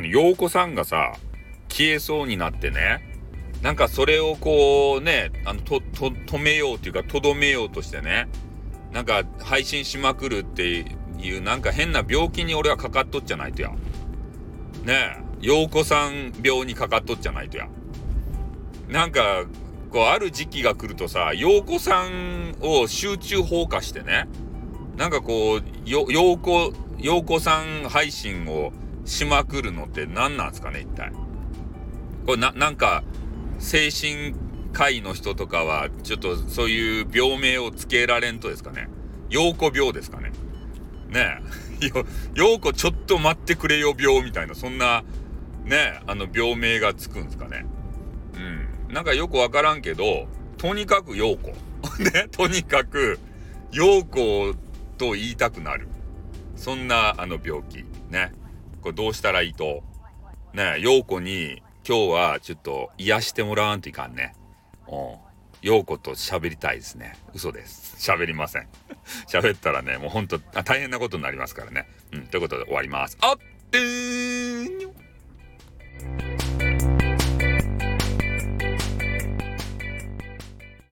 陽子さんがさ、消えそうになってね、なんかそれをこうね、あの、と、と、止めようっていうか、とどめようとしてね、なんか配信しまくるっていう、なんか変な病気に俺はかかっとっちゃないとや。ねえ、陽子さん病にかかっとっちゃないとや。なんか、こう、ある時期が来るとさ、陽子さんを集中放火してね、なんかこう、よ、陽子、陽子さん配信をしまくるのって何なんですかね、一体。これな、なんか、精神科医の人とかは、ちょっとそういう病名をつけられんとですかね。陽子病ですかね。ねえ。陽子ちょっと待ってくれよ病みたいな、そんな、ねえ、あの病名がつくんですかね。うん。なんかよくわからんけど、とにかく陽子。ね、とにかく、陽子と言いたくなる。そんな、あの病気。ね。これどうしたらいいと。ね、陽子に、今日はちょっと癒してもらわんといかんね。うん。陽子と喋りたいですね。嘘です。喋りません。喋ったらね、もうほんと大変なことになりますからね。うん。ということで終わります。あってー